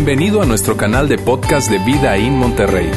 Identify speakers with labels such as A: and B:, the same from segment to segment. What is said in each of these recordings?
A: Bienvenido a nuestro canal de podcast de Vida en Monterrey.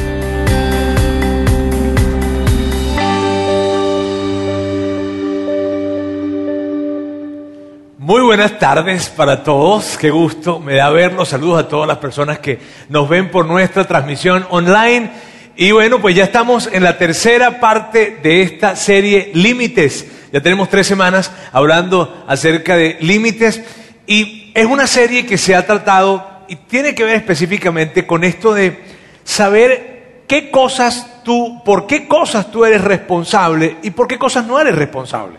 B: Muy buenas tardes para todos, qué gusto me da verlos, saludos a todas las personas que nos ven por nuestra transmisión online. Y bueno, pues ya estamos en la tercera parte de esta serie Límites. Ya tenemos tres semanas hablando acerca de límites y es una serie que se ha tratado y tiene que ver específicamente con esto de saber qué cosas tú, por qué cosas tú eres responsable y por qué cosas no eres responsable.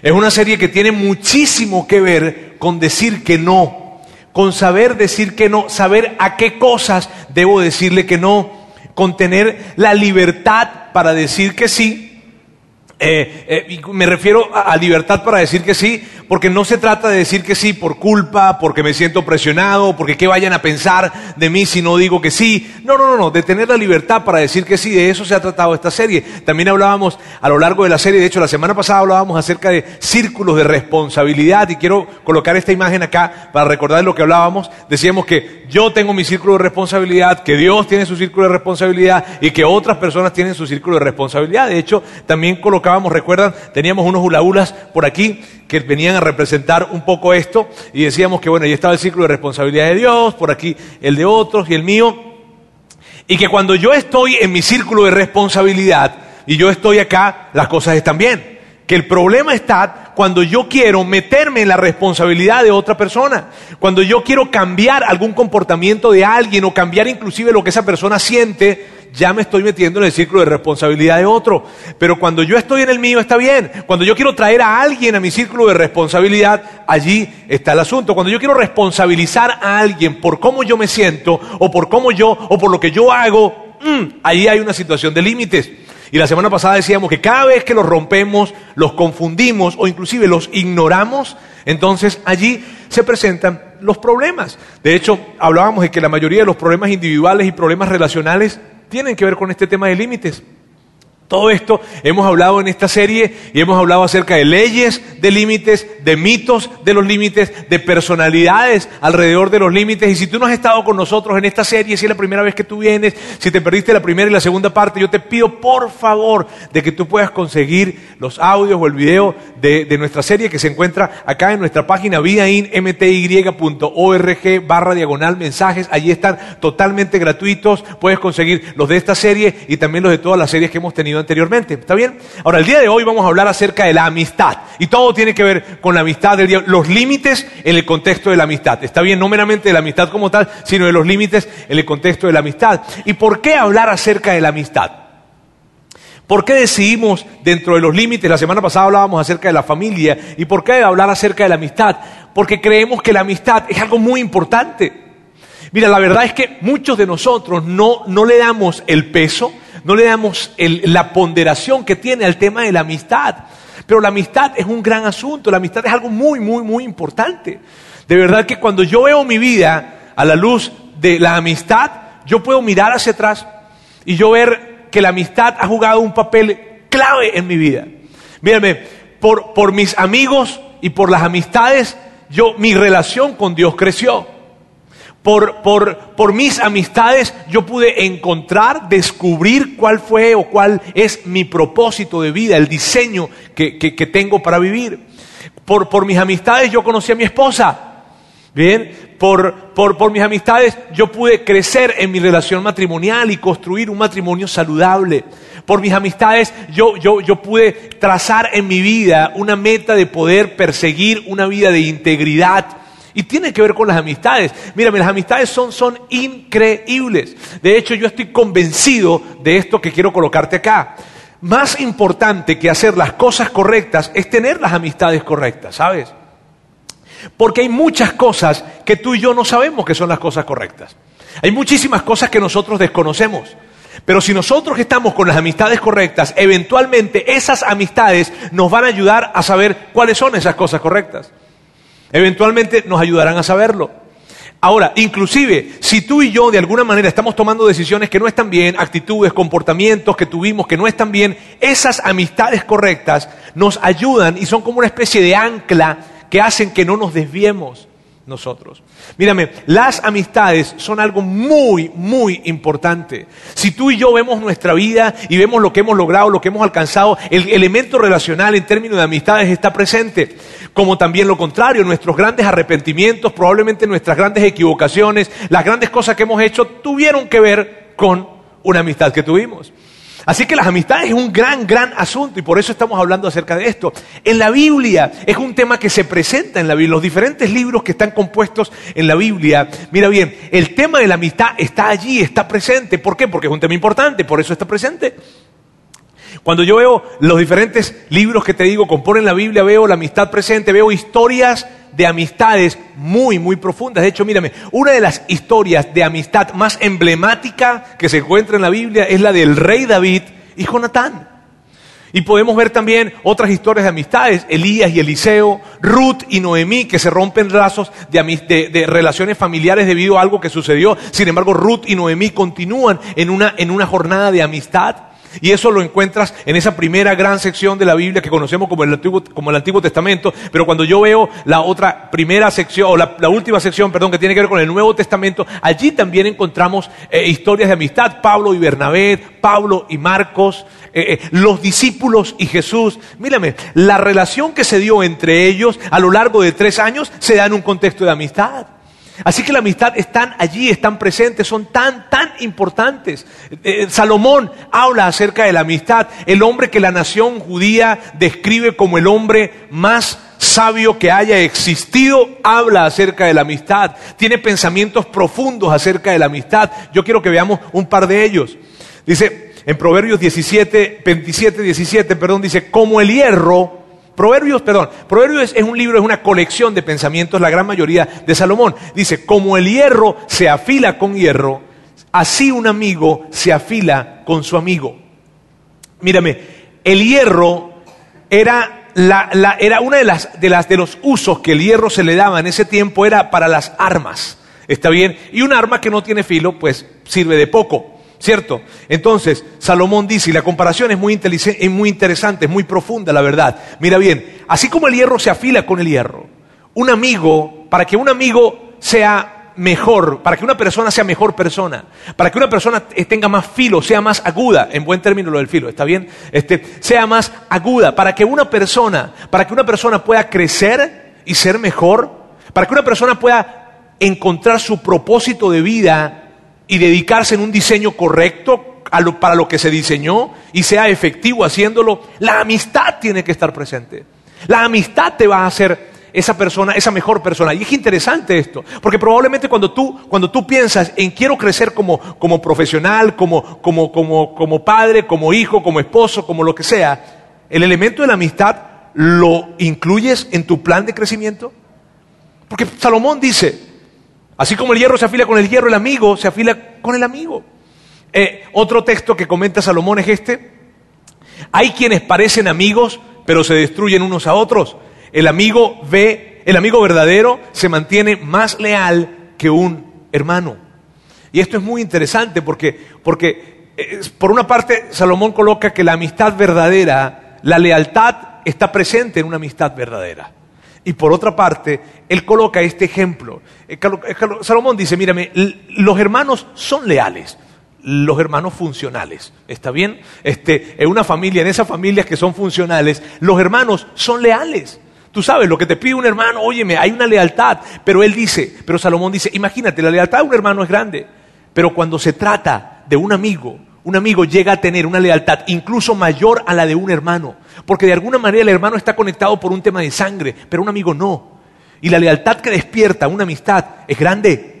B: Es una serie que tiene muchísimo que ver con decir que no, con saber decir que no, saber a qué cosas debo decirle que no, con tener la libertad para decir que sí eh, eh, me refiero a, libertad para decir que sí, porque no se trata de decir que sí por culpa, porque me siento presionado, porque qué vayan a pensar de mí si no digo que sí. No, no, no, no, de tener la libertad para decir que sí, de eso se ha tratado esta serie. También hablábamos a lo largo de la serie, de hecho la semana pasada hablábamos acerca de círculos de responsabilidad y quiero colocar esta imagen acá para recordar lo que hablábamos. Decíamos que yo tengo mi círculo de responsabilidad, que Dios tiene su círculo de responsabilidad y que otras personas tienen su círculo de responsabilidad. De hecho, también colocamos recuerdan, teníamos unos hulahulas por aquí que venían a representar un poco esto y decíamos que bueno, ahí estaba el ciclo de responsabilidad de Dios, por aquí el de otros y el mío, y que cuando yo estoy en mi círculo de responsabilidad y yo estoy acá, las cosas están bien. Que el problema está cuando yo quiero meterme en la responsabilidad de otra persona, cuando yo quiero cambiar algún comportamiento de alguien o cambiar inclusive lo que esa persona siente, ya me estoy metiendo en el círculo de responsabilidad de otro. Pero cuando yo estoy en el mío está bien. Cuando yo quiero traer a alguien a mi círculo de responsabilidad, allí está el asunto. Cuando yo quiero responsabilizar a alguien por cómo yo me siento o por cómo yo o por lo que yo hago, mm, ahí hay una situación de límites. Y la semana pasada decíamos que cada vez que los rompemos, los confundimos o inclusive los ignoramos, entonces allí se presentan los problemas. De hecho, hablábamos de que la mayoría de los problemas individuales y problemas relacionales tienen que ver con este tema de límites. Todo esto hemos hablado en esta serie y hemos hablado acerca de leyes de límites, de mitos de los límites, de personalidades alrededor de los límites. Y si tú no has estado con nosotros en esta serie, si es la primera vez que tú vienes, si te perdiste la primera y la segunda parte, yo te pido por favor de que tú puedas conseguir los audios o el video de, nuestra serie que se encuentra acá en nuestra página vidainmty.org barra diagonal mensajes. Allí están totalmente gratuitos. Puedes conseguir los de esta serie y también los de todas las series que hemos tenido anteriormente. ¿Está bien? Ahora, el día de hoy vamos a hablar acerca de la amistad. Y todo tiene que ver con la amistad del los límites en el contexto de la amistad. Está bien, no meramente de la amistad como tal, sino de los límites en el contexto de la amistad. ¿Y por qué hablar acerca de la amistad? ¿Por qué decidimos dentro de los límites? La semana pasada hablábamos acerca de la familia. ¿Y por qué hablar acerca de la amistad? Porque creemos que la amistad es algo muy importante. Mira, la verdad es que muchos de nosotros no, no le damos el peso, no le damos la ponderación que tiene al tema de la amistad. Pero la amistad es un gran asunto, la amistad es algo muy, muy, muy importante. De verdad que cuando yo veo mi vida a la luz de la amistad, yo puedo mirar hacia atrás y yo ver que la amistad ha jugado un papel clave en mi vida. Mírame, por, por mis amigos y por las amistades, yo, mi relación con Dios creció por, mis amistades, yo pude encontrar, descubrir cuál fue o cuál es mi propósito de vida, el diseño que, tengo para vivir. Por, por mis amistades yo conocí a mi esposa. Bien, por, por, mis amistades yo pude crecer en mi relación matrimonial y construir un matrimonio saludable. Por mis amistades yo, yo, yo pude trazar en mi vida una meta de poder perseguir una vida de integridad y tiene que ver con las amistades. Mírame, las amistades son, son increíbles. De hecho, yo estoy convencido de esto que quiero colocarte acá. Más importante que hacer las cosas correctas es tener las amistades correctas, ¿sabes? Porque hay muchas cosas que tú y yo no sabemos que son las cosas correctas. Hay muchísimas cosas que nosotros desconocemos. Pero si nosotros estamos con las amistades correctas, eventualmente esas amistades nos van a ayudar a saber cuáles son esas cosas correctas. Eventualmente nos ayudarán a saberlo. Ahora, inclusive, si tú y yo de alguna manera estamos tomando decisiones que no están bien, actitudes, comportamientos que tuvimos que no están bien, esas amistades correctas nos ayudan y son como una especie de ancla que hacen que no nos desviemos. nosotros. Mírame, las amistades son algo muy, muy importante. Si tú y yo vemos nuestra vida y vemos lo que hemos logrado, lo que hemos alcanzado, el elemento relacional en términos de amistades está presente. Como también lo contrario, nuestros grandes arrepentimientos, probablemente nuestras grandes equivocaciones, las grandes cosas que hemos hecho, tuvieron que ver con una amistad que tuvimos. Así que las amistades es un gran, gran asunto y por eso estamos hablando acerca de esto. En la Biblia es un tema que se presenta en la Biblia, los diferentes libros que están compuestos en la Biblia. Mira bien, el tema de la amistad está allí, está presente. ¿Por qué? Porque es un tema importante, por eso está presente. Cuando yo veo los diferentes libros que te digo componen la Biblia, veo la amistad presente, veo historias de amistades muy, muy profundas. De hecho, mírame, una de las historias de amistad más emblemática que se encuentra en la Biblia es la del rey David y Jonatán. Y podemos ver también otras historias de amistades, Elías y Eliseo, Ruth y Noemí, que se rompen lazos de, relaciones familiares debido a algo que sucedió. Sin embargo, Ruth y Noemí continúan en una, en una jornada de amistad. Y eso lo encuentras en esa primera gran sección de la Biblia que conocemos como el Antiguo, como el Antiguo Testamento. Pero cuando yo veo la otra primera sección, o la, última sección, perdón, que tiene que ver con el Nuevo Testamento, allí también encontramos eh, historias de amistad. Pablo y Bernabé, Pablo y Marcos, eh, eh, los discípulos y Jesús. Mírame, la relación que se dio entre ellos a lo largo de tres años se da en un contexto de amistad. Así que la amistad están allí, están presentes, son tan, tan importantes. Eh, Salomón habla acerca de la amistad, el hombre que la nación judía describe como el hombre más sabio que haya existido, habla acerca de la amistad, tiene pensamientos profundos acerca de la amistad. Yo quiero que veamos un par de ellos. Dice en Proverbios 17, 27, 17, perdón, dice, como el hierro Proverbios, perdón, Proverbios es un libro, es una colección de pensamientos, la gran mayoría de Salomón. Dice, como el hierro se afila con hierro, así un amigo se afila con su amigo. Mírame, el hierro era, la, era una de las, de las de los usos que el hierro se le daba en ese tiempo era para las armas. ¿Está bien? Y un arma que no tiene filo, pues sirve de poco. ¿Cierto? Entonces, Salomón dice, y la comparación es muy, es muy interesante, es muy profunda, la verdad. Mira bien, así como el hierro se afila con el hierro, un amigo, para que un amigo sea mejor, para que una persona sea mejor persona, para que una persona tenga más filo, sea más aguda, en buen término lo del filo, ¿está bien? Este, sea más aguda, para que una persona, para que una persona pueda crecer y ser mejor, para que una persona pueda encontrar su propósito de vida y dedicarse en un diseño correcto para lo que se diseñó y sea efectivo haciéndolo, la amistad tiene que estar presente. La amistad te va a hacer esa persona, esa mejor persona. Y es interesante esto, porque probablemente cuando tú, cuando tú piensas en quiero crecer como, como profesional, como, como, como, como padre, como hijo, como esposo, como lo que sea, el elemento de la amistad lo incluyes en tu plan de crecimiento. Porque Salomón dice, Así como el hierro se afila con el hierro, el amigo se afila con el amigo. Eh, otro texto que comenta Salomón es este. Hay quienes parecen amigos, pero se destruyen unos a otros. El amigo ve, el amigo verdadero se mantiene más leal que un hermano. Y esto es muy interesante porque, porque eh, por una parte Salomón coloca que la amistad verdadera, la lealtad está presente en una amistad verdadera. Y por otra parte, él coloca este ejemplo. Eh, eh, Salomón dice, mírame, los hermanos son leales, los hermanos funcionales. ¿Está bien? Este, en una familia, en esas familias que son funcionales, los hermanos son leales. Tú sabes, lo que te pide un hermano, óyeme, hay una lealtad. Pero él dice, pero Salomón dice, imagínate, la lealtad de un hermano es grande. Pero cuando se trata de un amigo, un amigo llega a tener una lealtad incluso mayor a la de un hermano, porque de alguna manera el hermano está conectado por un tema de sangre, pero un amigo no. Y la lealtad que despierta una amistad es grande.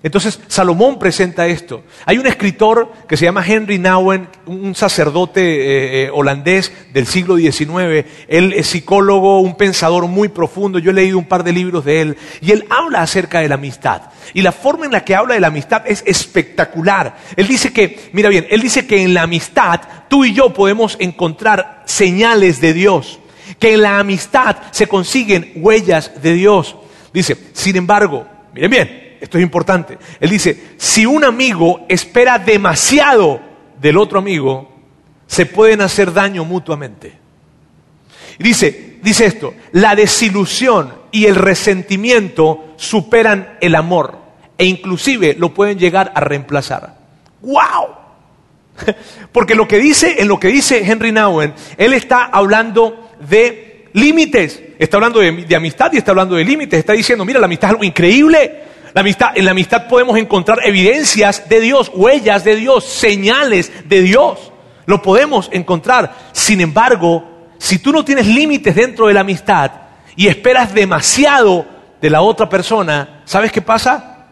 B: Entonces Salomón presenta esto. Hay un escritor que se llama Henry Nouwen, un sacerdote eh, eh, holandés del siglo XIX. Él es psicólogo, un pensador muy profundo. Yo he leído un par de libros de él. Y él habla acerca de la amistad. Y la forma en la que habla de la amistad es espectacular. Él dice que, mira bien, él dice que en la amistad tú y yo podemos encontrar señales de Dios. Que en la amistad se consiguen huellas de Dios. Dice, sin embargo, miren bien esto es importante. Él dice, si un amigo espera demasiado del otro amigo, se pueden hacer daño mutuamente. Dice, dice esto, la desilusión y el resentimiento superan el amor e inclusive lo pueden llegar a reemplazar. ¡Wow! Porque lo que dice, en lo que dice Henry Nowen, él está hablando de límites, está hablando de, de amistad y está hablando de límites, está diciendo, mira, la amistad es algo increíble, en la amistad podemos encontrar evidencias de Dios, huellas de Dios, señales de Dios. Lo podemos encontrar. Sin embargo, si tú no tienes límites dentro de la amistad y esperas demasiado de la otra persona, ¿sabes qué pasa?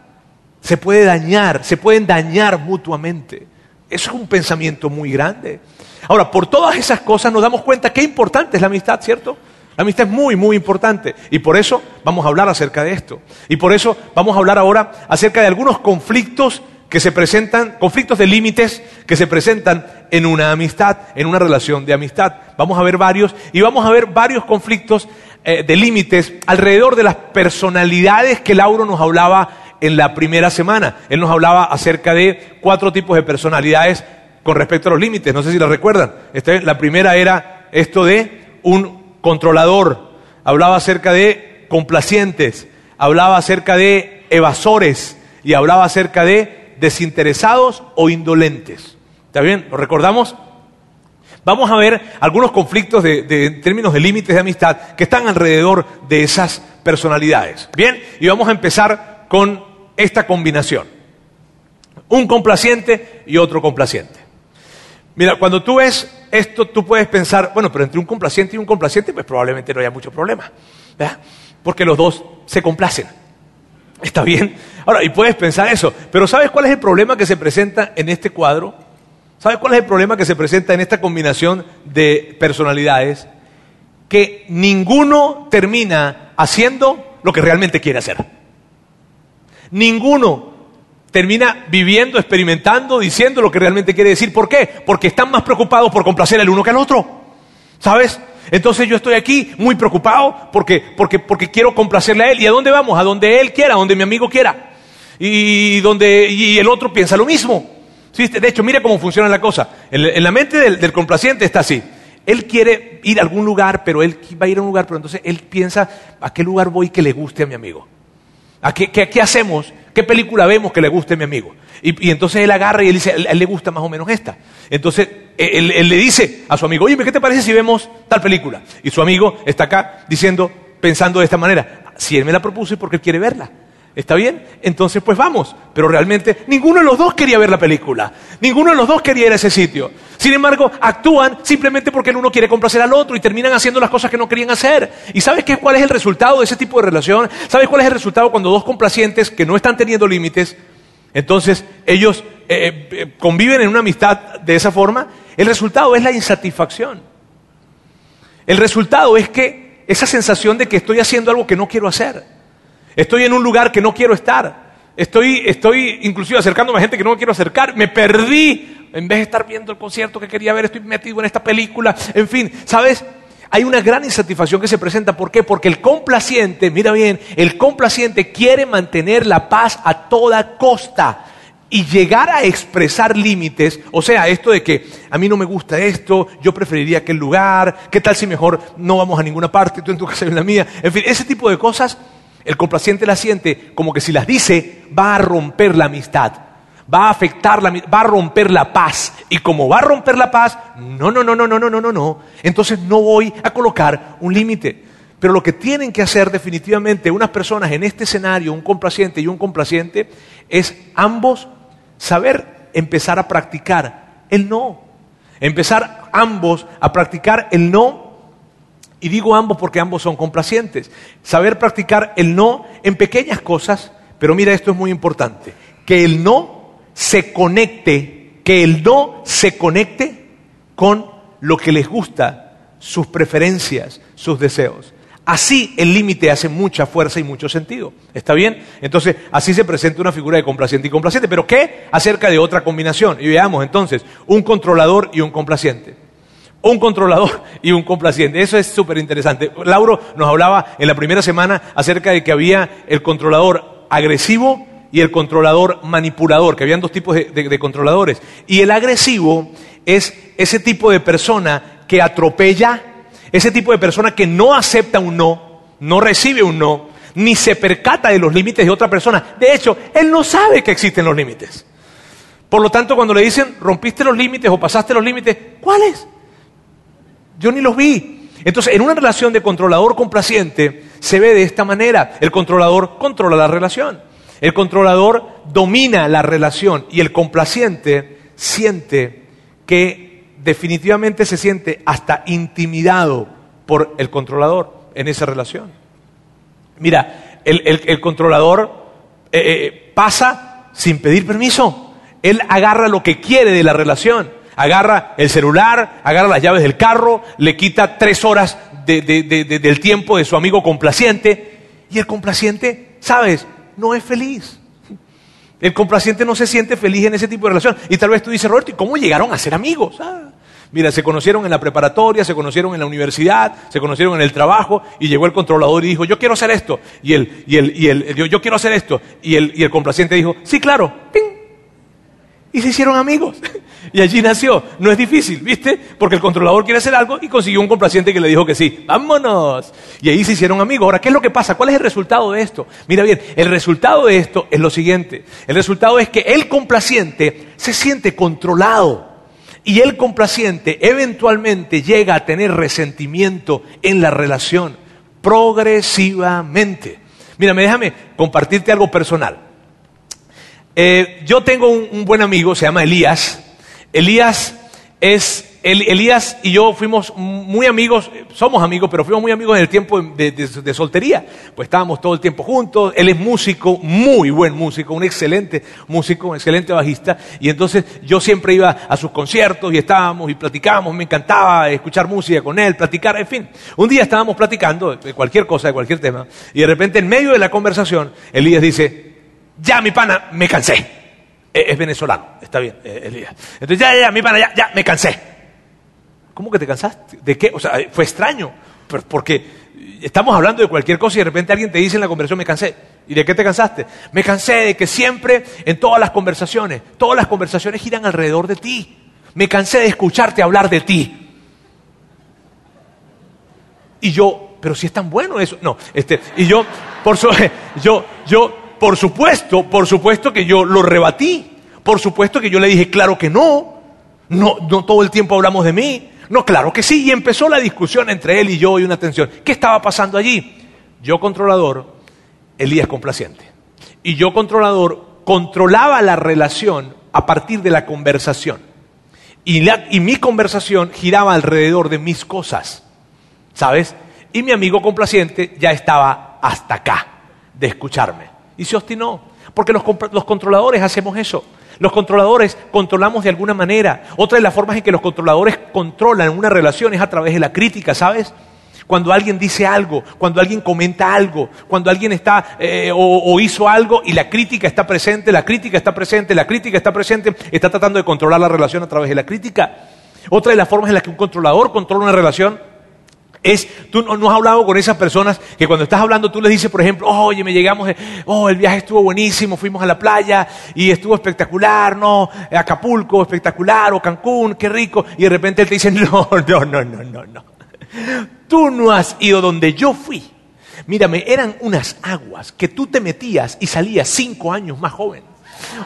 B: Se puede dañar, se pueden dañar mutuamente. Eso es un pensamiento muy grande. Ahora, por todas esas cosas nos damos cuenta qué importante es la amistad, ¿cierto? La amistad es muy, muy importante. Y por eso vamos a hablar acerca de esto. Y por eso vamos a hablar ahora acerca de algunos conflictos que se presentan, conflictos de límites que se presentan en una amistad, en una relación de amistad. Vamos a ver varios y vamos a ver varios conflictos eh, de límites alrededor de las personalidades que Lauro nos hablaba en la primera semana. Él nos hablaba acerca de cuatro tipos de personalidades con respecto a los límites. No sé si la recuerdan. Este, la primera era esto de un controlador. Hablaba acerca de complacientes. Hablaba acerca de evasores. Y hablaba acerca de desinteresados o indolentes. ¿Está bien? ¿Lo recordamos? Vamos a ver algunos conflictos de, en términos de límites de amistad que están alrededor de esas personalidades. Bien, y vamos a empezar con esta combinación. Un complaciente y otro complaciente. Mira, cuando tú ves esto, tú puedes pensar, bueno, pero entre un complaciente y un complaciente, pues probablemente no haya mucho problema. ¿verdad? Porque los dos se complacen. ¿Está bien? Ahora, y puedes pensar eso, pero ¿sabes cuál es el problema que se presenta en este cuadro? ¿Sabes cuál es el problema que se presenta en esta combinación de personalidades? Que ninguno termina haciendo lo que realmente quiere hacer. Ninguno termina viviendo, experimentando, diciendo lo que realmente quiere decir. ¿Por qué? Porque están más preocupados por complacer al uno que al otro. ¿Sabes? Entonces yo estoy aquí muy preocupado porque, porque, porque quiero complacerle a él. ¿Y a dónde vamos? A donde él quiera, a donde mi amigo quiera. Y, donde, y el otro piensa lo mismo. De hecho, mira cómo funciona la cosa. En, la mente del, del, complaciente está así. Él quiere ir a algún lugar, pero él va a ir a un lugar, pero entonces él piensa, ¿a qué lugar voy que le guste a mi amigo? ¿A qué, qué, hacemos? ¿Qué película vemos que le guste a mi amigo? Y, entonces él agarra y él dice, a él, le gusta más o menos esta. Entonces él, él, le dice a su amigo, oye, ¿qué te parece si vemos tal película? Y su amigo está acá diciendo, pensando de esta manera, si él me la propuso es porque él quiere verla. ¿Está bien? Entonces, pues vamos. Pero realmente ninguno de los dos quería ver la película. Ninguno de los dos quería ir a ese sitio. Sin embargo, actúan simplemente porque el uno quiere complacer al otro y terminan haciendo las cosas que no querían hacer. ¿Y sabes qué, cuál es el resultado de ese tipo de relación? ¿Sabes cuál es el resultado cuando dos complacientes que no están teniendo límites, entonces ellos eh, eh, conviven en una amistad de esa forma? El resultado es la insatisfacción. El resultado es que esa sensación de que estoy haciendo algo que no quiero hacer. Estoy en un lugar que no quiero estar. Estoy, estoy inclusive acercándome a gente que no quiero acercar. Me perdí. En vez de estar viendo el concierto que quería ver, estoy metido en esta película. En fin, ¿sabes? Hay una gran insatisfacción que se presenta. ¿Por qué? Porque el complaciente, mira bien, el complaciente quiere mantener la paz a toda costa y llegar a expresar límites, o sea, esto de que a mí no me gusta esto, yo preferiría aquel lugar, qué tal si mejor no vamos a ninguna parte, tú en tu casa la mía, en fin, ese tipo de cosas el complaciente la siente como que si las dice va a romper la amistad, va a afectar la, va a romper la paz. Y como va a romper la paz, no, no, no, no, no, no, no, no, no. Entonces no voy a colocar un límite. Pero lo que tienen que hacer definitivamente unas personas en este escenario, un complaciente y un complaciente, es ambos saber empezar a practicar el no. Empezar ambos a practicar el no y digo ambos porque ambos son complacientes. Saber practicar el no en pequeñas cosas, pero mira, esto es muy importante. Que el no se conecte, que el no se conecte con lo que les gusta, sus preferencias, sus deseos. Así el límite hace mucha fuerza y mucho sentido. ¿Está bien? Entonces, así se presenta una figura de complaciente y complaciente. Pero ¿qué acerca de otra combinación? Y veamos entonces, un controlador y un complaciente un controlador y un complaciente. Eso es súper interesante. Lauro nos hablaba en la primera semana acerca de que había el controlador agresivo y el controlador manipulador, que habían dos tipos de, controladores. Y el agresivo es ese tipo de persona que atropella, ese tipo de persona que no acepta un no, no recibe un no, ni se percata de los límites de otra persona. De hecho, él no sabe que existen los límites. Por lo tanto, cuando le dicen, rompiste los límites o pasaste los límites, ¿cuáles? Yo ni los vi. Entonces, en una relación de controlador complaciente, se ve de esta manera. El controlador controla la relación. El controlador domina la relación y el complaciente siente que definitivamente se siente hasta intimidado por el controlador en esa relación. Mira, el, controlador eh, eh, pasa sin pedir permiso. Él agarra lo que quiere de la relación. Agarra el celular, agarra las llaves del carro, le quita tres horas del tiempo de su amigo complaciente. Y el complaciente, ¿sabes? No es feliz. El complaciente no se siente feliz en ese tipo de relación. Y tal vez tú dices, Roberto, ¿y cómo llegaron a ser amigos? Ah, mira, se conocieron en la preparatoria, se conocieron en la universidad, se conocieron en el trabajo, y llegó el controlador y dijo, yo quiero hacer esto. Y el, y el, y el, yo, yo quiero hacer esto. Y el, y el complaciente dijo, sí, claro. ¡Ping! Y se hicieron amigos. y allí nació. No es difícil, ¿viste? Porque el controlador quiere hacer algo y consiguió un complaciente que le dijo que sí. ¡Vámonos! Y ahí se hicieron amigos. Ahora, ¿qué es lo que pasa? ¿Cuál es el resultado de esto? Mira bien, el resultado de esto es lo siguiente. El resultado es que el complaciente se siente controlado. Y el complaciente eventualmente llega a tener resentimiento en la relación progresivamente. Mira, déjame compartirte algo personal. Eh, yo tengo un, buen amigo, se llama Elías. Elías es, Elías y yo fuimos muy amigos, somos amigos, pero fuimos muy amigos en el tiempo de, soltería. Pues estábamos todo el tiempo juntos. Él es músico, muy buen músico, un excelente músico, un excelente bajista. Y entonces yo siempre iba a sus conciertos y estábamos y platicábamos. Me encantaba escuchar música con él, platicar, en fin. Un día estábamos platicando de cualquier cosa, de cualquier tema. Y de repente en medio de la conversación, Elías dice, ya mi pana, me cansé. E, es, venezolano, está bien, eh, Elías. Entonces, ya, ya, mi pana, ya, ya, me cansé. ¿Cómo que te cansaste? ¿De qué? O sea, fue extraño, porque estamos hablando de cualquier cosa y de repente alguien te dice en la conversación, me cansé. ¿Y de qué te cansaste? Me cansé de que siempre, en todas las conversaciones, todas las conversaciones giran alrededor de ti. Me cansé de escucharte hablar de ti. Y yo, pero si es tan bueno eso, no, este, y yo, por su, yo, yo, por supuesto, por supuesto que yo lo rebatí. Por supuesto que yo le dije, claro que no. No, no todo el tiempo hablamos de mí. No, claro que sí. Y empezó la discusión entre él y yo y una tensión. ¿Qué estaba pasando allí? Yo controlador, Elías complaciente. Y yo controlador controlaba la relación a partir de la conversación. Y, y mi conversación giraba alrededor de mis cosas. ¿Sabes? Y mi amigo complaciente ya estaba hasta acá de escucharme y se obstinó. Porque los, controladores hacemos eso. Los controladores controlamos de alguna manera. Otra de las formas en que los controladores controlan una relación es a través de la crítica, ¿sabes? Cuando alguien dice algo, cuando alguien comenta algo, cuando alguien está eh, o, hizo algo y la crítica está presente, la crítica está presente, la crítica está presente, está tratando de controlar la relación a través de la crítica. Otra de las formas en las que un controlador controla una relación es, tú no, has hablado con esas personas que cuando estás hablando tú les dices, por ejemplo, oye, me llegamos, oh, el viaje estuvo buenísimo, fuimos a la playa y estuvo espectacular, no, Acapulco, espectacular, o Cancún, qué rico, y de repente él te dice, no, no, no, no, no, no. Tú no has ido donde yo fui. Mírame, eran unas aguas que tú te metías y salías cinco años más joven.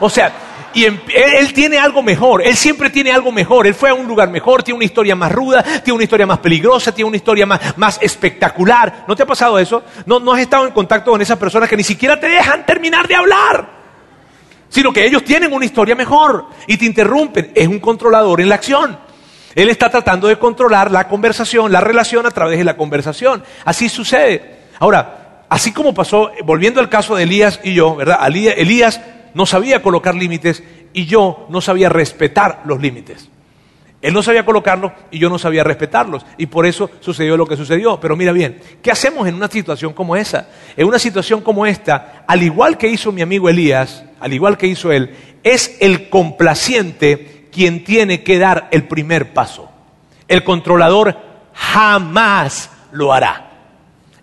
B: O sea, y él, tiene algo mejor, él siempre tiene algo mejor, él fue a un lugar mejor, tiene una historia más ruda, tiene una historia más peligrosa, tiene una historia más, más espectacular. ¿No te ha pasado eso? ¿No, ¿No has estado en contacto con esas personas que ni siquiera te dejan terminar de hablar? Sino que ellos tienen una historia mejor y te interrumpen. Es un controlador en la acción. Él está tratando de controlar la conversación, la relación a través de la conversación. Así sucede. Ahora, así como pasó, volviendo al caso de Elías y yo, ¿verdad? Elías no sabía colocar límites y yo no sabía respetar los límites. Él no sabía colocarlos y yo no sabía respetarlos. Y por eso sucedió lo que sucedió. Pero mira bien, ¿qué hacemos en una situación como esa? En una situación como esta, al igual que hizo mi amigo Elías, al igual que hizo él, es el complaciente quien tiene que dar el primer paso. El controlador jamás lo hará.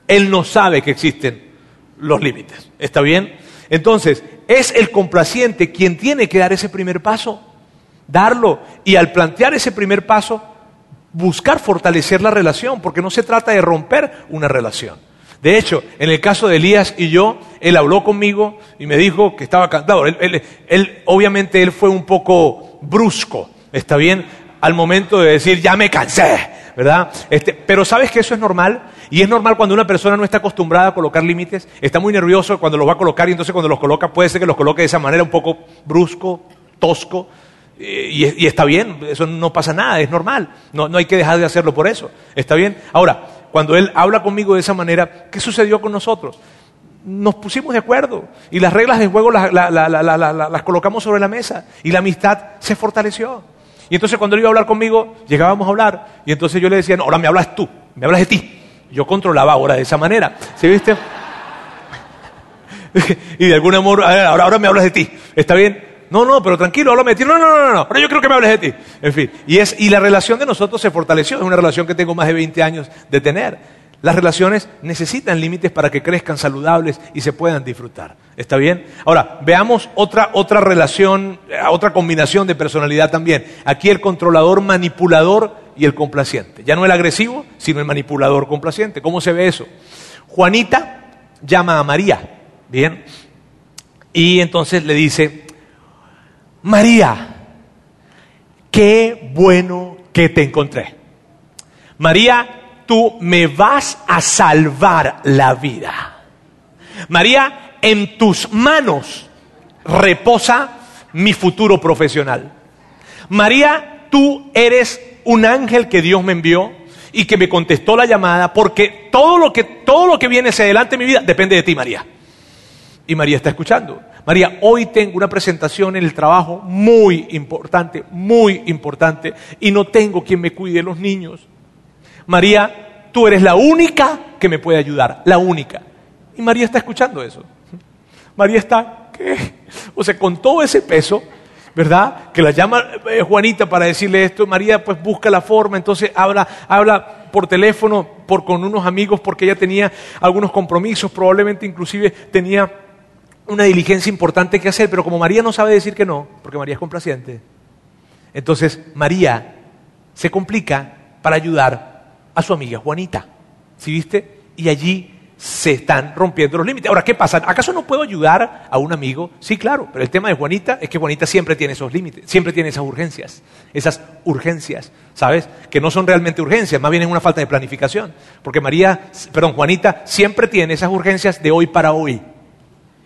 B: Él no sabe que existen los límites. ¿Está bien? Entonces, es el complaciente quien tiene que dar ese primer paso, darlo. Y al plantear ese primer paso, buscar fortalecer la relación, porque no se trata de romper una relación. De hecho, en el caso de Elías y yo, él habló conmigo y me dijo que estaba cantado. Él, obviamente, él fue un poco brusco, ¿está bien? Al momento de decir, ya me cansé, ¿verdad? Este, pero sabes que eso es normal. Y es normal cuando una persona no está acostumbrada a colocar límites, está muy nervioso cuando los va a colocar y entonces cuando los coloca puede ser que los coloque de esa manera un poco brusco, tosco. Y, está bien, eso no pasa nada, es normal. No, no hay que dejar de hacerlo por eso. ¿Está bien? Ahora, cuando él habla conmigo de esa manera, ¿qué sucedió con nosotros? Nos pusimos de acuerdo y las reglas de juego las, las colocamos sobre la mesa y la amistad se fortaleció. Y entonces cuando él iba a hablar conmigo, llegábamos a hablar y entonces yo le decía, no, ahora me hablas tú, me hablas de ti. Yo controlaba ahora de esa manera. ¿Sí viste? y de algún amor, ahora, ahora me hablas de ti. ¿Está bien? No, no, pero tranquilo, háblame de ti. No, no, no, no, pero yo creo que me hables de ti. En fin, y, es, y la relación de nosotros se fortaleció. Es una relación que tengo más de 20 años de tener. Las relaciones necesitan límites para que crezcan saludables y se puedan disfrutar. ¿Está bien? Ahora, veamos otra, otra relación, eh, otra combinación de personalidad también. Aquí el controlador manipulador y el complaciente. Ya no el agresivo, sino el manipulador complaciente. ¿Cómo se ve eso? Juanita llama a María, ¿bien? Y entonces le dice, María, qué bueno que te encontré. María, tú me vas a salvar la vida. María, en tus manos reposa mi futuro profesional. María, tú eres un ángel que Dios me envió y que me contestó la llamada porque todo lo que, todo lo que viene hacia adelante en mi vida depende de ti, María. Y María está escuchando. María, hoy tengo una presentación en el trabajo muy importante, muy importante, y no tengo quien me cuide los niños. María, tú eres la única que me puede ayudar, la única. Y María está escuchando eso. María está, ¿qué? O sea, con todo ese peso, ¿verdad? Que la llama eh, Juanita para decirle esto. María pues busca la forma, entonces habla, habla por teléfono por, con unos amigos porque ella tenía algunos compromisos, probablemente inclusive tenía una diligencia importante que hacer, pero como María no sabe decir que no, porque María es complaciente, entonces María se complica para ayudar a su amiga Juanita. ¿Sí viste? Y allí se están rompiendo los límites. Ahora, ¿qué pasa? ¿Acaso no puedo ayudar a un amigo? Sí, claro, pero el tema de Juanita es que Juanita siempre tiene esos límites, siempre tiene esas urgencias, esas urgencias, ¿sabes? Que no son realmente urgencias, más bien es una falta de planificación, porque María, perdón, Juanita siempre tiene esas urgencias de hoy para hoy.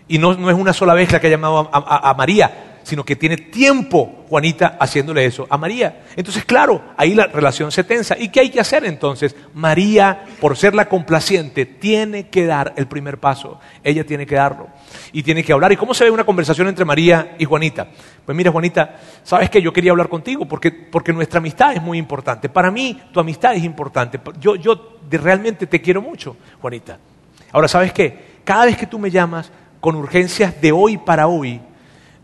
B: Y no, es una sola vez la que ha llamado a, María, sino que tiene tiempo Juanita haciéndole eso a María. Entonces, claro, ahí la relación se tensa. ¿Y qué hay que hacer entonces? María, por ser la complaciente, tiene que dar el primer paso. Ella tiene que darlo. Y tiene que hablar. ¿Y cómo se ve una conversación entre María y Juanita? Pues mira, Juanita, sabes que yo quería hablar contigo porque, porque nuestra amistad es muy importante. Para mí, tu amistad es importante. Yo, yo realmente te quiero mucho, Juanita. Ahora, ¿sabes qué? Cada vez que tú me llamas, con urgencias de hoy para hoy,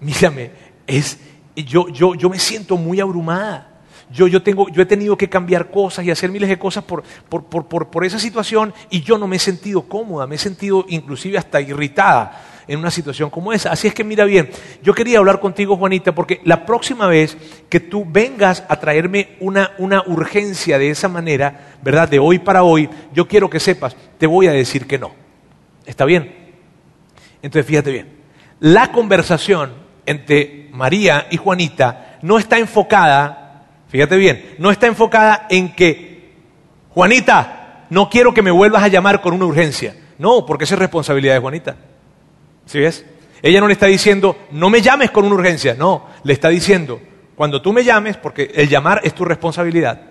B: mírame, es, yo, yo, yo me siento muy abrumada. Yo, yo, tengo, yo he tenido que cambiar cosas y hacer miles de cosas por, por, por, por, esa situación y yo no me he sentido cómoda, me he sentido inclusive hasta irritada en una situación como esa. Así es que mira bien, yo quería hablar contigo, Juanita, porque la próxima vez que tú vengas a traerme una, una urgencia de esa manera, ¿verdad? De hoy para hoy, yo quiero que sepas, te voy a decir que no. ¿Está bien? Entonces, fíjate bien, la conversación entre María y Juanita no está enfocada, fíjate bien, no está enfocada en que, Juanita, no quiero que me vuelvas a llamar con una urgencia. No, porque esa es responsabilidad de Juanita. ¿Sí ves? Ella no le está diciendo, no me llames con una urgencia. No, le está diciendo, cuando tú me llames, porque el llamar es tu responsabilidad.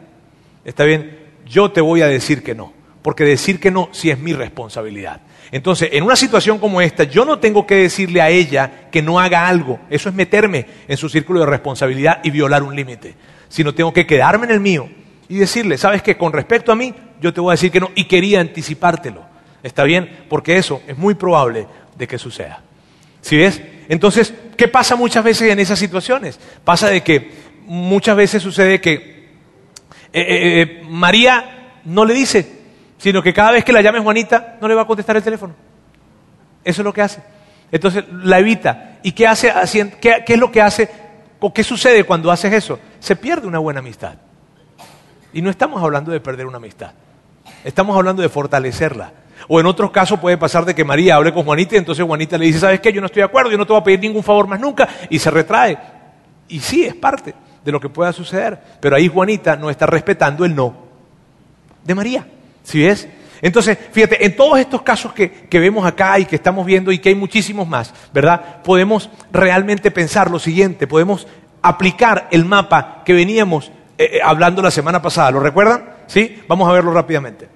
B: Está bien, yo te voy a decir que no, porque decir que no sí es mi responsabilidad. Entonces, en una situación como esta, yo no tengo que decirle a ella que no haga algo. Eso es meterme en su círculo de responsabilidad y violar un límite. Sino tengo que quedarme en el mío y decirle, sabes que con respecto a mí, yo te voy a decir que no y quería anticipártelo. ¿Está bien? Porque eso es muy probable de que suceda. ¿Sí ves? Entonces, ¿qué pasa muchas veces en esas situaciones? Pasa de que muchas veces sucede que eh, eh, eh, María no le dice, sino que cada vez que la llame Juanita no le va a contestar el teléfono. Eso es lo que hace. Entonces la evita. ¿Y qué, hace, qué, qué es lo que hace? ¿O qué sucede cuando haces eso? Se pierde una buena amistad. Y no estamos hablando de perder una amistad. Estamos hablando de fortalecerla. O en otros casos puede pasar de que María hable con Juanita y entonces Juanita le dice, ¿sabes qué? Yo no estoy de acuerdo, yo no te voy a pedir ningún favor más nunca y se retrae. Y sí, es parte de lo que pueda suceder. Pero ahí Juanita no está respetando el no de María. ¿Sí ves? Entonces, fíjate, en todos estos casos que, vemos acá y que estamos viendo y que hay muchísimos más, ¿verdad? Podemos realmente pensar lo siguiente, podemos aplicar el mapa que veníamos eh, eh, hablando la semana pasada. ¿Lo recuerdan? ¿Sí? Vamos a verlo rápidamente.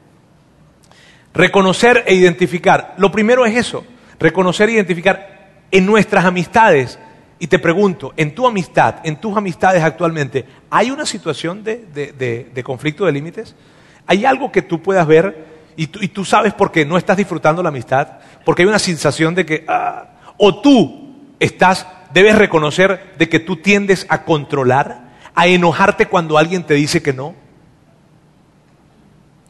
B: Reconocer e identificar. Lo primero es eso, reconocer e identificar en nuestras amistades. Y te pregunto, en tu amistad, en tus amistades actualmente, ¿hay una situación de, conflicto de límites? ¿Hay algo que tú puedas ver y tú, sabes por qué no estás disfrutando la amistad? Porque hay una sensación de que, ah, o tú estás, debes reconocer de que tú tiendes a controlar, a enojarte cuando alguien te dice que no.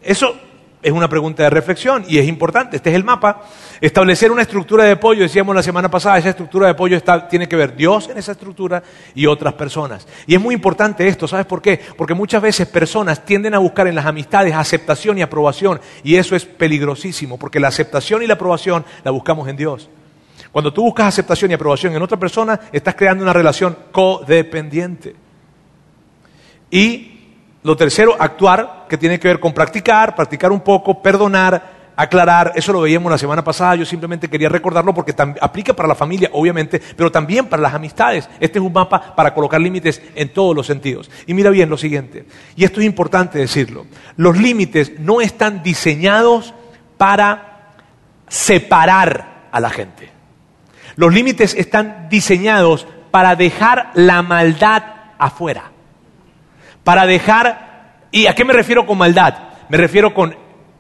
B: Eso es una pregunta de reflexión y es importante. Este es el mapa. Establecer una estructura de apoyo, decíamos la semana pasada, esa estructura de apoyo tiene que ver Dios en esa estructura y otras personas. Y es muy importante esto, ¿sabes por qué? Porque muchas veces personas tienden a buscar en las amistades aceptación y aprobación y eso es peligrosísimo, porque la aceptación y la aprobación la buscamos en Dios. Cuando tú buscas aceptación y aprobación en otra persona, estás creando una relación codependiente. Y lo tercero, actuar, que tiene que ver con practicar, practicar un poco, perdonar, aclarar. Eso lo veíamos la semana pasada, yo simplemente quería recordarlo porque aplica para la familia, obviamente, pero también para las amistades. Este es un mapa para colocar límites en todos los sentidos. Y mira bien lo siguiente, y esto es importante decirlo, los límites no están diseñados para separar a la gente. Los límites están diseñados para dejar la maldad afuera para dejar, ¿y a qué me refiero con maldad? Me refiero con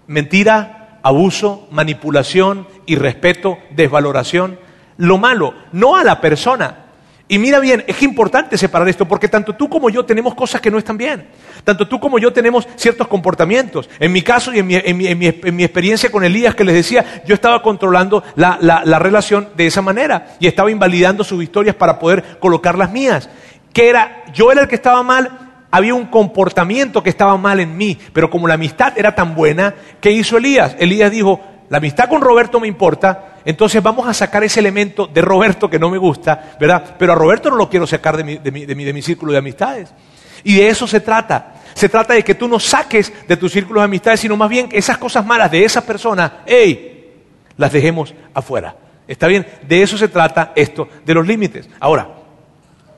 B: mentira, abuso, manipulación, irrespeto, desvaloración, lo malo, no a la persona. Y mira bien, es importante separar esto porque tanto tú como yo tenemos cosas que no están bien. Tanto tú como yo tenemos ciertos comportamientos. En mi caso y en mi, experiencia con Elías que les decía, yo estaba controlando la, la relación de esa manera y estaba invalidando sus historias para poder colocar las mías. Que era, yo era el que estaba mal, había un comportamiento que estaba mal en mí, pero como la amistad era tan buena, ¿qué hizo Elías? Elías dijo, la amistad con Roberto me importa, entonces vamos a sacar ese elemento de Roberto que no me gusta, ¿verdad? Pero a Roberto no lo quiero sacar de mi, círculo de amistades. Y de eso se trata. Se trata de que tú no saques de tu círculo de amistades, sino más bien esas cosas malas de esa persona, ¡hey! las dejemos afuera. ¿Está bien? De eso se trata esto, de los límites. Ahora,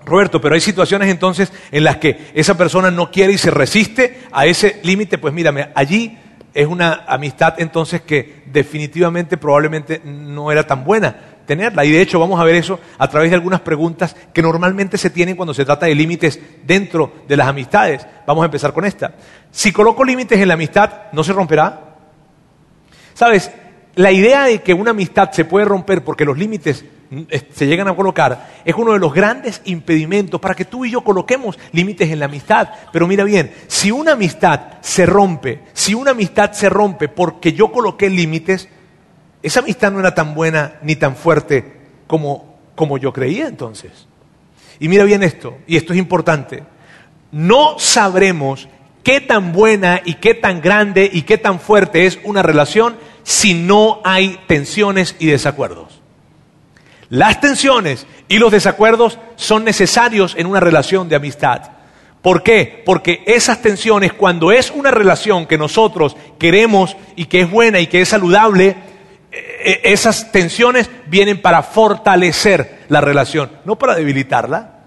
B: Roberto, pero hay situaciones entonces en las que esa persona no quiere y se resiste a ese límite, pues mírame, allí es una amistad entonces que definitivamente probablemente no era tan buena tenerla. Y de hecho vamos a ver eso a través de algunas preguntas que normalmente se tienen cuando se trata de límites dentro de las amistades. Vamos a empezar con esta. Si coloco límites en la amistad, ¿no se romperá? Sabes, la idea de que una amistad se puede romper porque los límites se llegan a colocar es uno de los grandes impedimentos para que tú y yo coloquemos límites en la amistad. Pero mira bien, si una amistad se rompe, si una amistad se rompe porque yo coloqué límites, esa amistad no era tan buena ni tan fuerte como, como yo creía entonces. Y mira bien esto, y esto es importante, no sabremos qué tan buena y qué tan grande y qué tan fuerte es una relación si no hay tensiones y desacuerdos. Las tensiones y los desacuerdos son necesarios en una relación de amistad. ¿Por qué? Porque esas tensiones, cuando es una relación que nosotros queremos y que es buena y que es saludable, eh, eh, esas tensiones vienen para fortalecer la relación, no para debilitarla.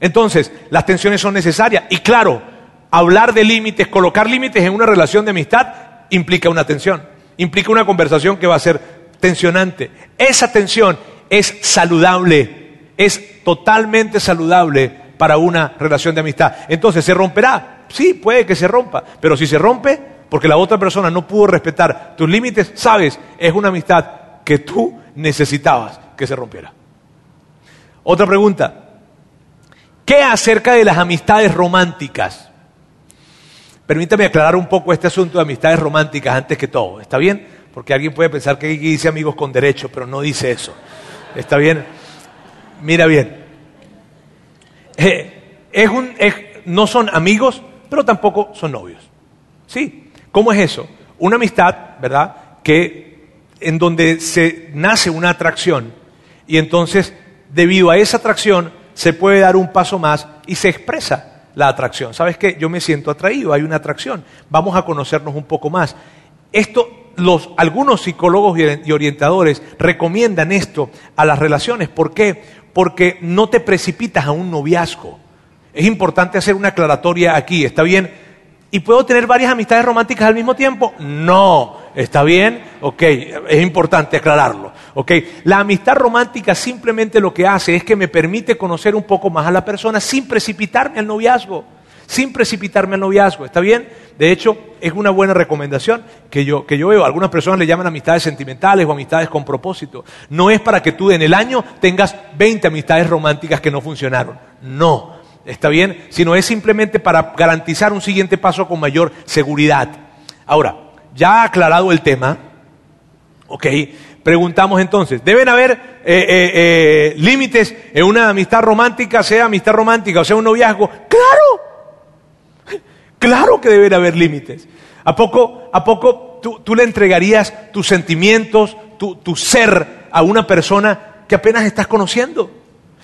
B: Entonces, las tensiones son necesarias. Y claro, hablar de límites, colocar límites en una relación de amistad implica una tensión implica una conversación que va a ser tensionante. Esa tensión es saludable, es totalmente saludable para una relación de amistad. Entonces, ¿se romperá? Sí, puede que se rompa, pero si se rompe, porque la otra persona no pudo respetar tus límites, sabes, es una amistad que tú necesitabas que se rompiera. Otra pregunta. ¿Qué acerca de las amistades románticas? Permítame aclarar un poco este asunto de amistades románticas antes que todo. ¿Está bien? Porque alguien puede pensar que dice amigos con derecho, pero no dice eso. ¿Está bien? Mira bien. Eh, es un, no son amigos, pero tampoco son novios. ¿Sí? ¿Cómo es eso? Una amistad, ¿verdad? que en donde se nace una atracción y entonces debido a esa atracción se puede dar un paso más y se expresa la atracción. ¿Sabes qué? Yo me siento atraído, hay una atracción. Vamos a conocernos un poco más. Esto, los, algunos psicólogos y orientadores recomiendan esto a las relaciones. ¿Por qué? Porque no te precipitas a un noviazgo. Es importante hacer una aclaratoria aquí, ¿está bien? ¿Y puedo tener varias amistades románticas al mismo tiempo? No. ¿Está bien? Ok, es importante aclararlo. Ok, la amistad romántica simplemente lo que hace es que me permite conocer un poco más a la persona sin precipitarme al noviazgo. Sin precipitarme al noviazgo, ¿está bien? De hecho, es una buena recomendación que yo, que yo veo. Algunas personas le llaman amistades sentimentales o amistades con propósito. No es para que tú en el año tengas 20 amistades románticas que no funcionaron. No, ¿está bien? Sino es simplemente para garantizar un siguiente paso con mayor seguridad. Ahora, ya aclarado el tema, ¿ok? Preguntamos entonces, ¿deben haber eh, eh, eh, límites en una amistad romántica, sea amistad romántica o sea un noviazgo? Claro, claro que deben haber límites. ¿A poco, a poco tú, le entregarías tus sentimientos, tu, tu ser a una persona que apenas estás conociendo?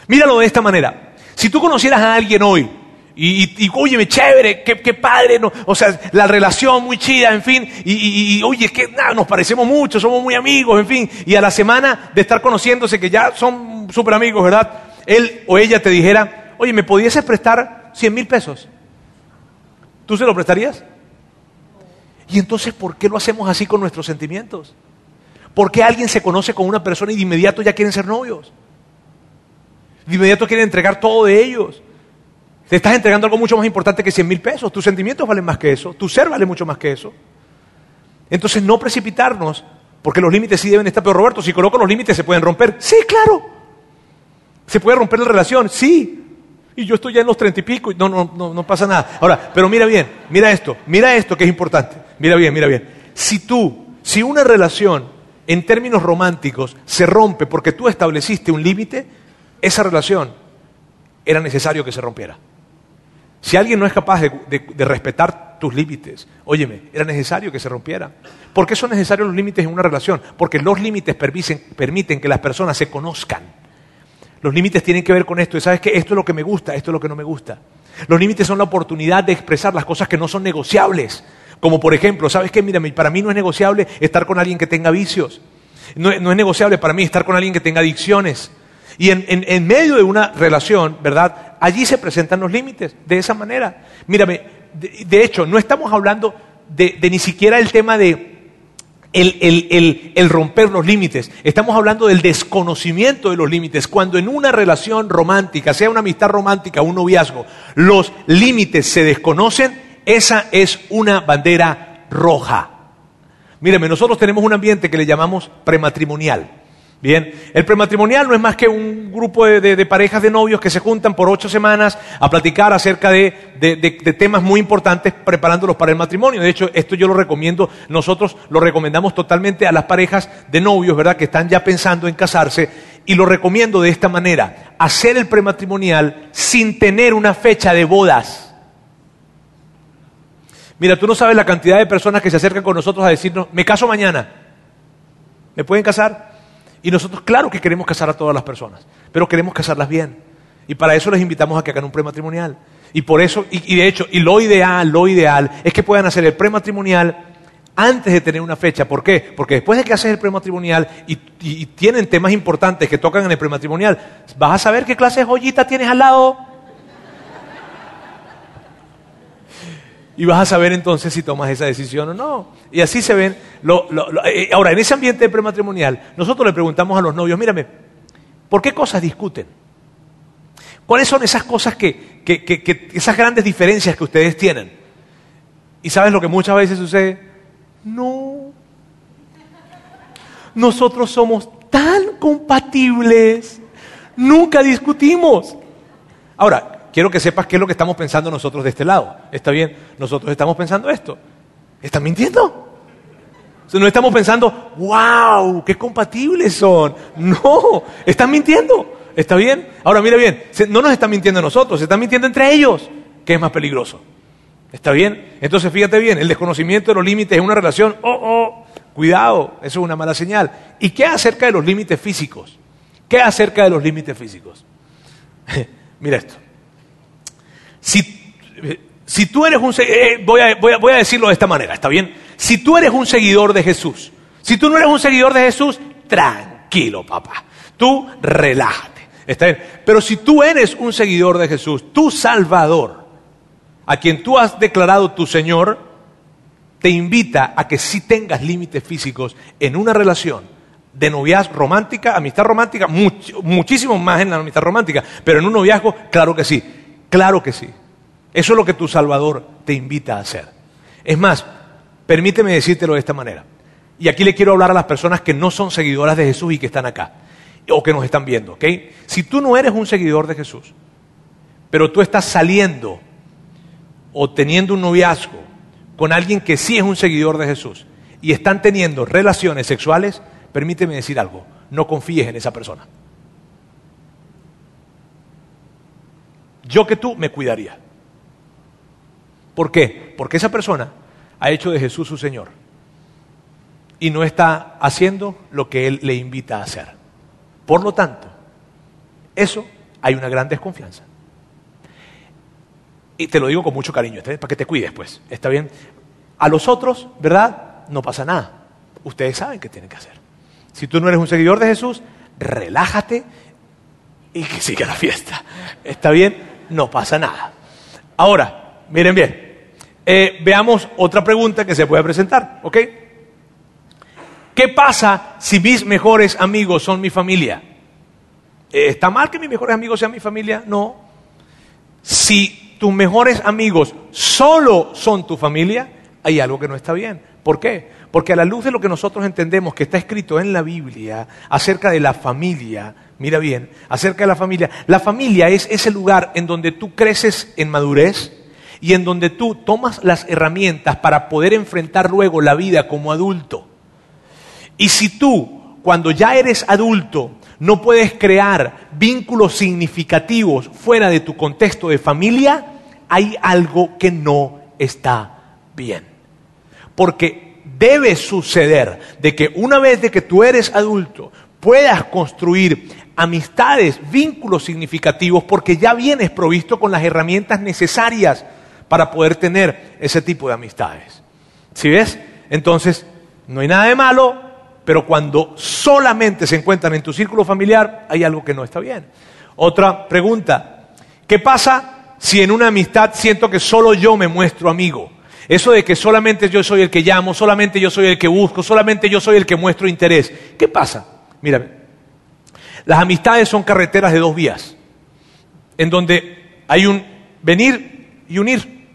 B: Míralo de esta manera. Si tú conocieras a alguien hoy y, y, oye, chévere, qué, padre, no, o sea, la relación muy chida, en fin, y, oye, que nada, nos parecemos mucho, somos muy amigos, en fin, y a la semana de estar conociéndose, que ya son súper amigos, ¿verdad? Él o ella te dijera, oye, ¿me pudieses prestar 100 mil pesos? ¿Tú se lo prestarías? Y entonces, ¿por qué lo hacemos así con nuestros sentimientos? ¿Por qué alguien se conoce con una persona y de inmediato ya quieren ser novios? De inmediato quieren entregar todo de ellos. Te estás entregando algo mucho más importante que 100 mil pesos. Tus sentimientos valen más que eso. Tu ser vale mucho más que eso. Entonces no precipitarnos, porque los límites sí deben estar. Pero Roberto, si coloco los límites, ¿se pueden romper? Sí, claro. ¿Se puede romper la relación? Sí. Y yo estoy ya en los treinta y pico y no, no, no, no pasa nada. Ahora, pero mira bien, mira esto, mira esto que es importante. Mira bien, mira bien. Si tú, si una relación en términos románticos se rompe porque tú estableciste un límite, esa relación era necesario que se rompiera. Si alguien no es capaz de, respetar tus límites, óyeme, era necesario que se rompiera. ¿Por qué son necesarios los límites en una relación? Porque los límites permiten, que las personas se conozcan. Los límites tienen que ver con esto. Sabes que esto es lo que me gusta, esto es lo que no me gusta. Los límites son la oportunidad de expresar las cosas que no son negociables. Como por ejemplo, ¿sabes qué? Mira, para mí no es negociable estar con alguien que tenga vicios. no es negociable para mí estar con alguien que tenga adicciones. Y en, medio de una relación, ¿verdad? Allí se presentan los límites, de esa manera. Mírame, de, hecho, no estamos hablando de, ni siquiera el tema de el, romper los límites. Estamos hablando del desconocimiento de los límites. Cuando en una relación romántica, sea una amistad romántica un noviazgo, los límites se desconocen, esa es una bandera roja. Mírame, nosotros tenemos un ambiente que le llamamos prematrimonial. Bien, el prematrimonial no es más que un grupo de, parejas de novios que se juntan por ocho semanas a platicar acerca de, temas muy importantes preparándolos para el matrimonio. De hecho, esto yo lo recomiendo, nosotros lo recomendamos totalmente a las parejas de novios, ¿verdad?, que están ya pensando en casarse, y lo recomiendo de esta manera, hacer el prematrimonial sin tener una fecha de bodas. Mira, tú no sabes la cantidad de personas que se acercan con nosotros a decirnos, me caso mañana. ¿Me pueden casar? Y nosotros, claro que queremos casar a todas las personas, pero queremos casarlas bien. Y para eso les invitamos a que hagan un prematrimonial. Y por eso, y, de hecho, y lo ideal, lo ideal es que puedan hacer el prematrimonial antes de tener una fecha. ¿Por qué? Porque después de que haces el prematrimonial y, y, tienen temas importantes que tocan en el prematrimonial, vas a saber qué clase de joyita tienes al lado. Y vas a saber entonces si tomas esa decisión o no. Y así se ven. Eh, ahora, en ese ambiente prematrimonial, nosotros le preguntamos a los novios, mírame, ¿por qué cosas discuten? ¿Cuáles son esas cosas que, esas grandes diferencias que ustedes tienen? ¿Y sabes lo que muchas veces sucede? No. Nosotros somos tan compatibles. Nunca discutimos. Ahora, quiero que sepas qué es lo que estamos pensando nosotros de este lado. ¿Está bien? Nosotros estamos pensando esto. ¿Están mintiendo? No estamos pensando, wow, qué compatibles son. No, están mintiendo. ¿Está bien? Ahora mira bien, no nos están mintiendo nosotros, se están mintiendo entre ellos, que es más peligroso. ¿Está bien? Entonces fíjate bien, el desconocimiento de los límites en una relación, oh, oh, Cuidado, eso es una mala señal. ¿Y qué acerca de los límites físicos? ¿Qué acerca de los límites físicos? Mira esto. Si, si tú eres un... Eh, voy, a, voy, a, voy a decirlo de esta manera, ¿está bien? Si tú eres un seguidor de Jesús, si tú no eres un seguidor de Jesús, tranquilo, papá. Tú relájate. ¿Está bien? Pero si tú eres un seguidor de Jesús, tu Salvador, a quien tú has declarado tu Señor, te invita a que sí tengas límites físicos en una relación de noviazgo romántica, amistad romántica, muchísimo más en la amistad romántica, pero en un noviazgo, claro que sí, claro que sí. Eso es lo que tu Salvador te invita a hacer. Es más, permíteme decírtelo de esta manera. Y aquí le quiero hablar a las personas que no son seguidoras de Jesús y que están acá, o que nos están viendo, ¿ok? Si tú no eres un seguidor de Jesús, pero tú estás saliendo o teniendo un noviazgo con alguien que sí es un seguidor de Jesús y están teniendo relaciones sexuales, permíteme decir algo, no confíes en esa persona. Yo que tú me cuidaría. ¿Por qué? Porque esa persona ha hecho de Jesús su Señor y no está haciendo lo que Él le invita a hacer. Por lo tanto, eso hay una gran desconfianza. Y te lo digo con mucho cariño, para que te cuides, pues. ¿Está bien? A los otros, ¿verdad? No pasa nada. Ustedes saben qué tienen que hacer. Si tú no eres un seguidor de Jesús, relájate y que siga la fiesta. ¿Está bien? No pasa nada. Ahora, miren bien. Eh, veamos otra pregunta que se puede presentar, ¿ok? ¿Qué pasa si mis mejores amigos son mi familia? Eh, ¿Está mal que mis mejores amigos sean mi familia? No. Si tus mejores amigos solo son tu familia, hay algo que no está bien. ¿Por qué? Porque a la luz de lo que nosotros entendemos que está escrito en la Biblia acerca de la familia, mira bien, acerca de la familia, la familia es ese lugar en donde tú creces en madurez y en donde tú tomas las herramientas para poder enfrentar luego la vida como adulto. Y si tú, cuando ya eres adulto, no puedes crear vínculos significativos fuera de tu contexto de familia, hay algo que no está bien. Porque debe suceder de que una vez de que tú eres adulto, puedas construir amistades, vínculos significativos, porque ya vienes provisto con las herramientas necesarias para poder tener ese tipo de amistades. ¿Sí ves? Entonces, no hay nada de malo, pero cuando solamente se encuentran en tu círculo familiar, hay algo que no está bien. Otra pregunta, ¿qué pasa si en una amistad siento que solo yo me muestro amigo? Eso de que solamente yo soy el que llamo, solamente yo soy el que busco, solamente yo soy el que muestro interés. ¿Qué pasa? Mírame, las amistades son carreteras de dos vías, en donde hay un venir y unir.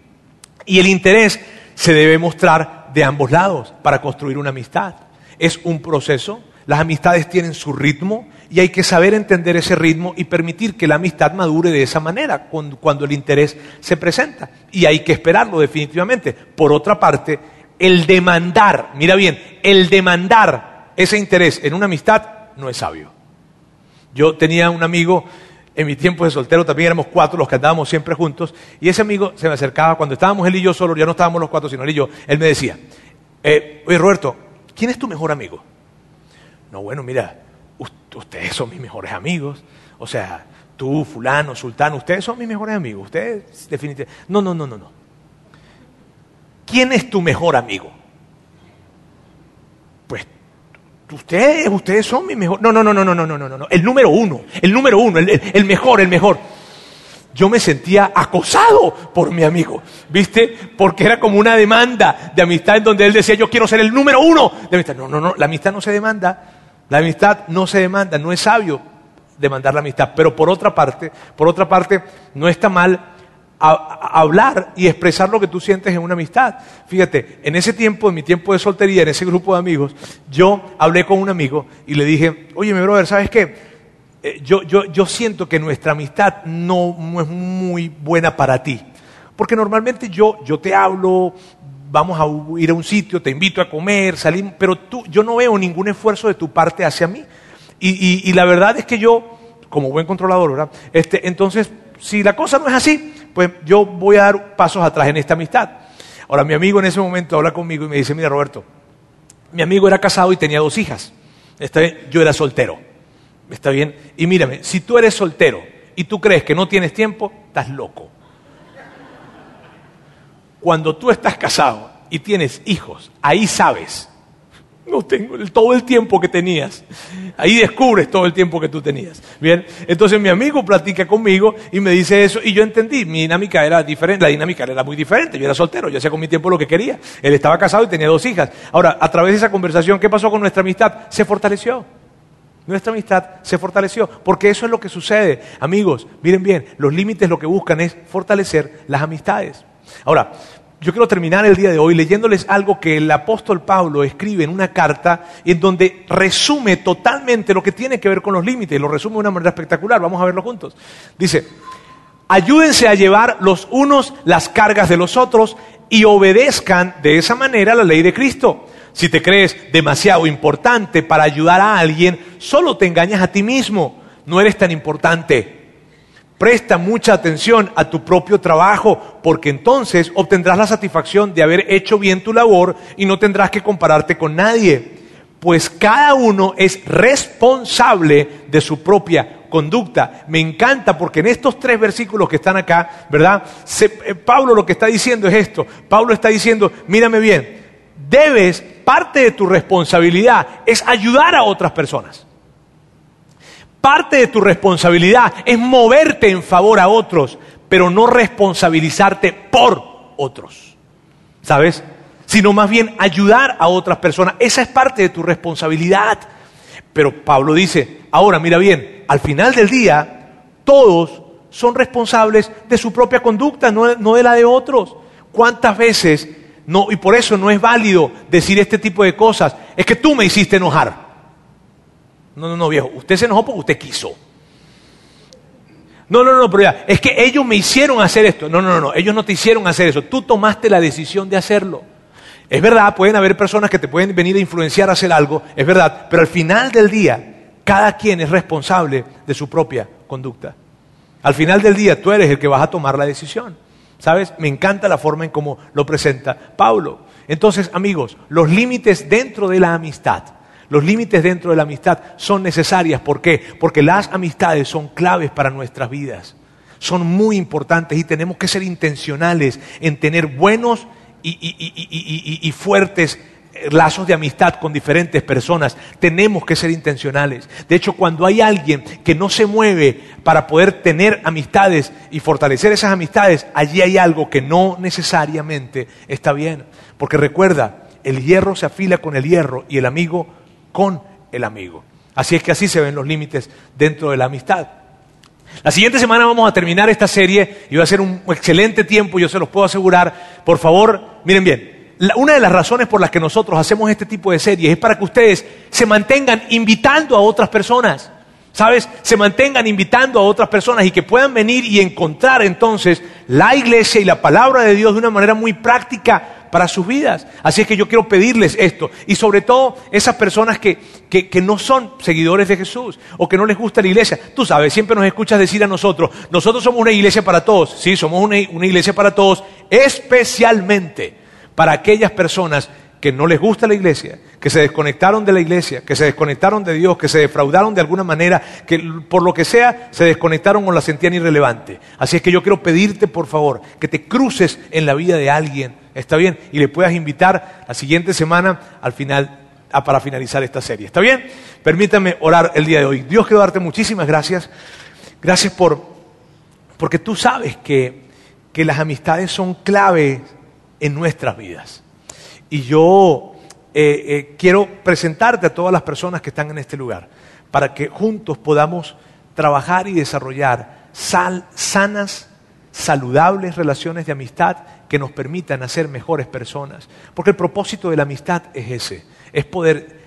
B: Y el interés se debe mostrar de ambos lados para construir una amistad. Es un proceso, las amistades tienen su ritmo y hay que saber entender ese ritmo y permitir que la amistad madure de esa manera cuando, el interés se presenta. Y hay que esperarlo definitivamente. Por otra parte, el demandar, mira bien, el demandar ese interés en una amistad no es sabio. Yo tenía un amigo en mi tiempo de soltero, también éramos cuatro los que andábamos siempre juntos, y ese amigo se me acercaba, cuando estábamos él y yo solos, ya no estábamos los cuatro, sino él y yo, él me decía, eh, oye Roberto, ¿quién es tu mejor amigo? No, bueno, mira, ustedes son mis mejores amigos. O sea, tú, fulano, sultano, ustedes son mis mejores amigos. Ustedes definitivamente... No, no, no, no, no. ¿Quién es tu mejor amigo? Pues ustedes, ustedes son mi mejor. No, no, no, no, no, no, no, no, no. El número uno, el número uno, el, el mejor, el mejor. Yo me sentía acosado por mi amigo, ¿viste? Porque era como una demanda de amistad en donde él decía, yo quiero ser el número uno de amistad. No, no, no, la amistad no se demanda, la amistad no se demanda, no es sabio demandar la amistad, pero por otra parte, por otra parte, no está mal hablar y expresar lo que tú sientes en una amistad. Fíjate, en ese tiempo, en mi tiempo de soltería, en ese grupo de amigos, yo hablé con un amigo y le dije, oye, mi brother, ¿sabes qué? Eh, yo, yo, yo siento que nuestra amistad no, es muy buena para ti. Porque normalmente yo, yo te hablo, vamos a ir a un sitio, te invito a comer, salimos, pero tú, yo no veo ningún esfuerzo de tu parte hacia mí. Y, la verdad es que yo, como buen controlador, ¿verdad? Este, entonces, si la cosa no es así, pues yo voy a dar pasos atrás en esta amistad. Ahora, mi amigo en ese momento habla conmigo y me dice, mira Roberto, Mi amigo era casado y tenía dos hijas. Está bien, yo era soltero. Está bien. Y mírame, si tú eres soltero y tú crees que no tienes tiempo, estás loco. Cuando tú estás casado y tienes hijos, ahí sabes no tengo todo el tiempo que tenías. Ahí descubres todo el tiempo que tú tenías. Bien, entonces mi amigo platica conmigo y me dice eso y yo entendí, mi dinámica era diferente, la dinámica era muy diferente, yo era soltero, yo hacía con mi tiempo lo que quería. Él estaba casado y tenía dos hijas. Ahora, a través de esa conversación, ¿qué pasó con nuestra amistad? Se fortaleció. Nuestra amistad se fortaleció, porque eso es lo que sucede. Amigos, miren bien, los límites lo que buscan es fortalecer las amistades. Ahora, yo quiero terminar el día de hoy leyéndoles algo que el apóstol Pablo escribe en una carta en donde resume totalmente lo que tiene que ver con los límites, lo resume de una manera espectacular, vamos a verlo juntos. Dice, ayúdense a llevar los unos las cargas de los otros y obedezcan de esa manera la ley de Cristo. Si te crees demasiado importante para ayudar a alguien, solo te engañas a ti mismo, no eres tan importante. Presta mucha atención a tu propio trabajo, porque entonces obtendrás la satisfacción de haber hecho bien tu labor y no tendrás que compararte con nadie, pues cada uno es responsable de su propia conducta. Me encanta porque en estos tres versículos que están acá, ¿verdad? Eh, Pablo lo que está diciendo es esto. Pablo está diciendo, mírame bien, debes, parte de tu responsabilidad es ayudar a otras personas. Parte de tu responsabilidad es moverte en favor a otros, pero no responsabilizarte por otros. ¿Sabes? Sino más bien ayudar a otras personas. Esa es parte de tu responsabilidad. Pero Pablo dice, ahora mira bien, al final del día, todos son responsables de su propia conducta, no, de la de otros. ¿Cuántas veces no, y por eso no es válido decir este tipo de cosas. Es que tú me hiciste enojar. No, no, no, viejo. Usted se enojó porque usted quiso. No, no, no, pero ya, es que ellos me hicieron hacer esto. No, no, no, no, ellos no te hicieron hacer eso. Tú tomaste la decisión de hacerlo. Es verdad, pueden haber personas que te pueden venir a influenciar a hacer algo, es verdad, pero al final del día, cada quien es responsable de su propia conducta. Al final del día, tú eres el que vas a tomar la decisión. ¿Sabes? Me encanta la forma en cómo lo presenta Pablo. Entonces, amigos, los límites dentro de la amistad los límites dentro de la amistad son necesarias. ¿Por qué? Porque las amistades son claves para nuestras vidas. Son muy importantes y tenemos que ser intencionales en tener buenos y, fuertes lazos de amistad con diferentes personas. Tenemos que ser intencionales. De hecho, cuando hay alguien que no se mueve para poder tener amistades y fortalecer esas amistades, allí hay algo que no necesariamente está bien. Porque recuerda, el hierro se afila con el hierro y el amigo con el amigo. Así es que así se ven los límites dentro de la amistad. La siguiente semana vamos a terminar esta serie y va a ser un excelente tiempo, yo se los puedo asegurar. Por favor, miren bien, una de las razones por las que nosotros hacemos este tipo de series es para que ustedes se mantengan invitando a otras personas. ¿Sabes? Se mantengan invitando a otras personas y que puedan venir y encontrar entonces la iglesia y la palabra de Dios de una manera muy práctica para sus vidas. Así es que yo quiero pedirles esto. Y sobre todo esas personas que, que, no son seguidores de Jesús o que no les gusta la iglesia. Tú sabes, siempre nos escuchas decir a nosotros, nosotros somos una iglesia para todos. Sí, somos una, una iglesia para todos, especialmente para aquellas personas que no les gusta la iglesia, que se desconectaron de la iglesia, que se desconectaron de Dios, que se defraudaron de alguna manera, que por lo que sea se desconectaron o la sentían irrelevante. Así es que yo quiero pedirte, por favor, que te cruces en la vida de alguien, ¿está bien? Y le puedas invitar la siguiente semana al final para finalizar esta serie. ¿Está bien? Permítame orar el día de hoy. Dios, quiero darte muchísimas gracias. Gracias por, porque tú sabes que, que las amistades son clave en nuestras vidas. Y yo eh, eh, quiero presentarte a todas las personas que están en este lugar, para que juntos podamos trabajar y desarrollar sanas, saludables relaciones de amistad que nos permitan ser mejores personas. Porque el propósito de la amistad es ese, es poder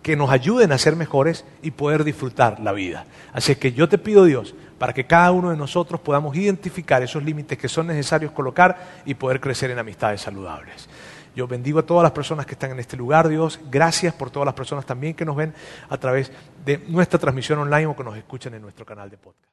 B: que nos ayuden a ser mejores y poder disfrutar la vida. Así que yo te pido, Dios, para que cada uno de nosotros podamos identificar esos límites que son necesarios colocar y poder crecer en amistades saludables. Yo bendigo a todas las personas que están en este lugar, Dios. Gracias por todas las personas también que nos ven a través de nuestra transmisión online o que nos escuchan en nuestro canal de podcast.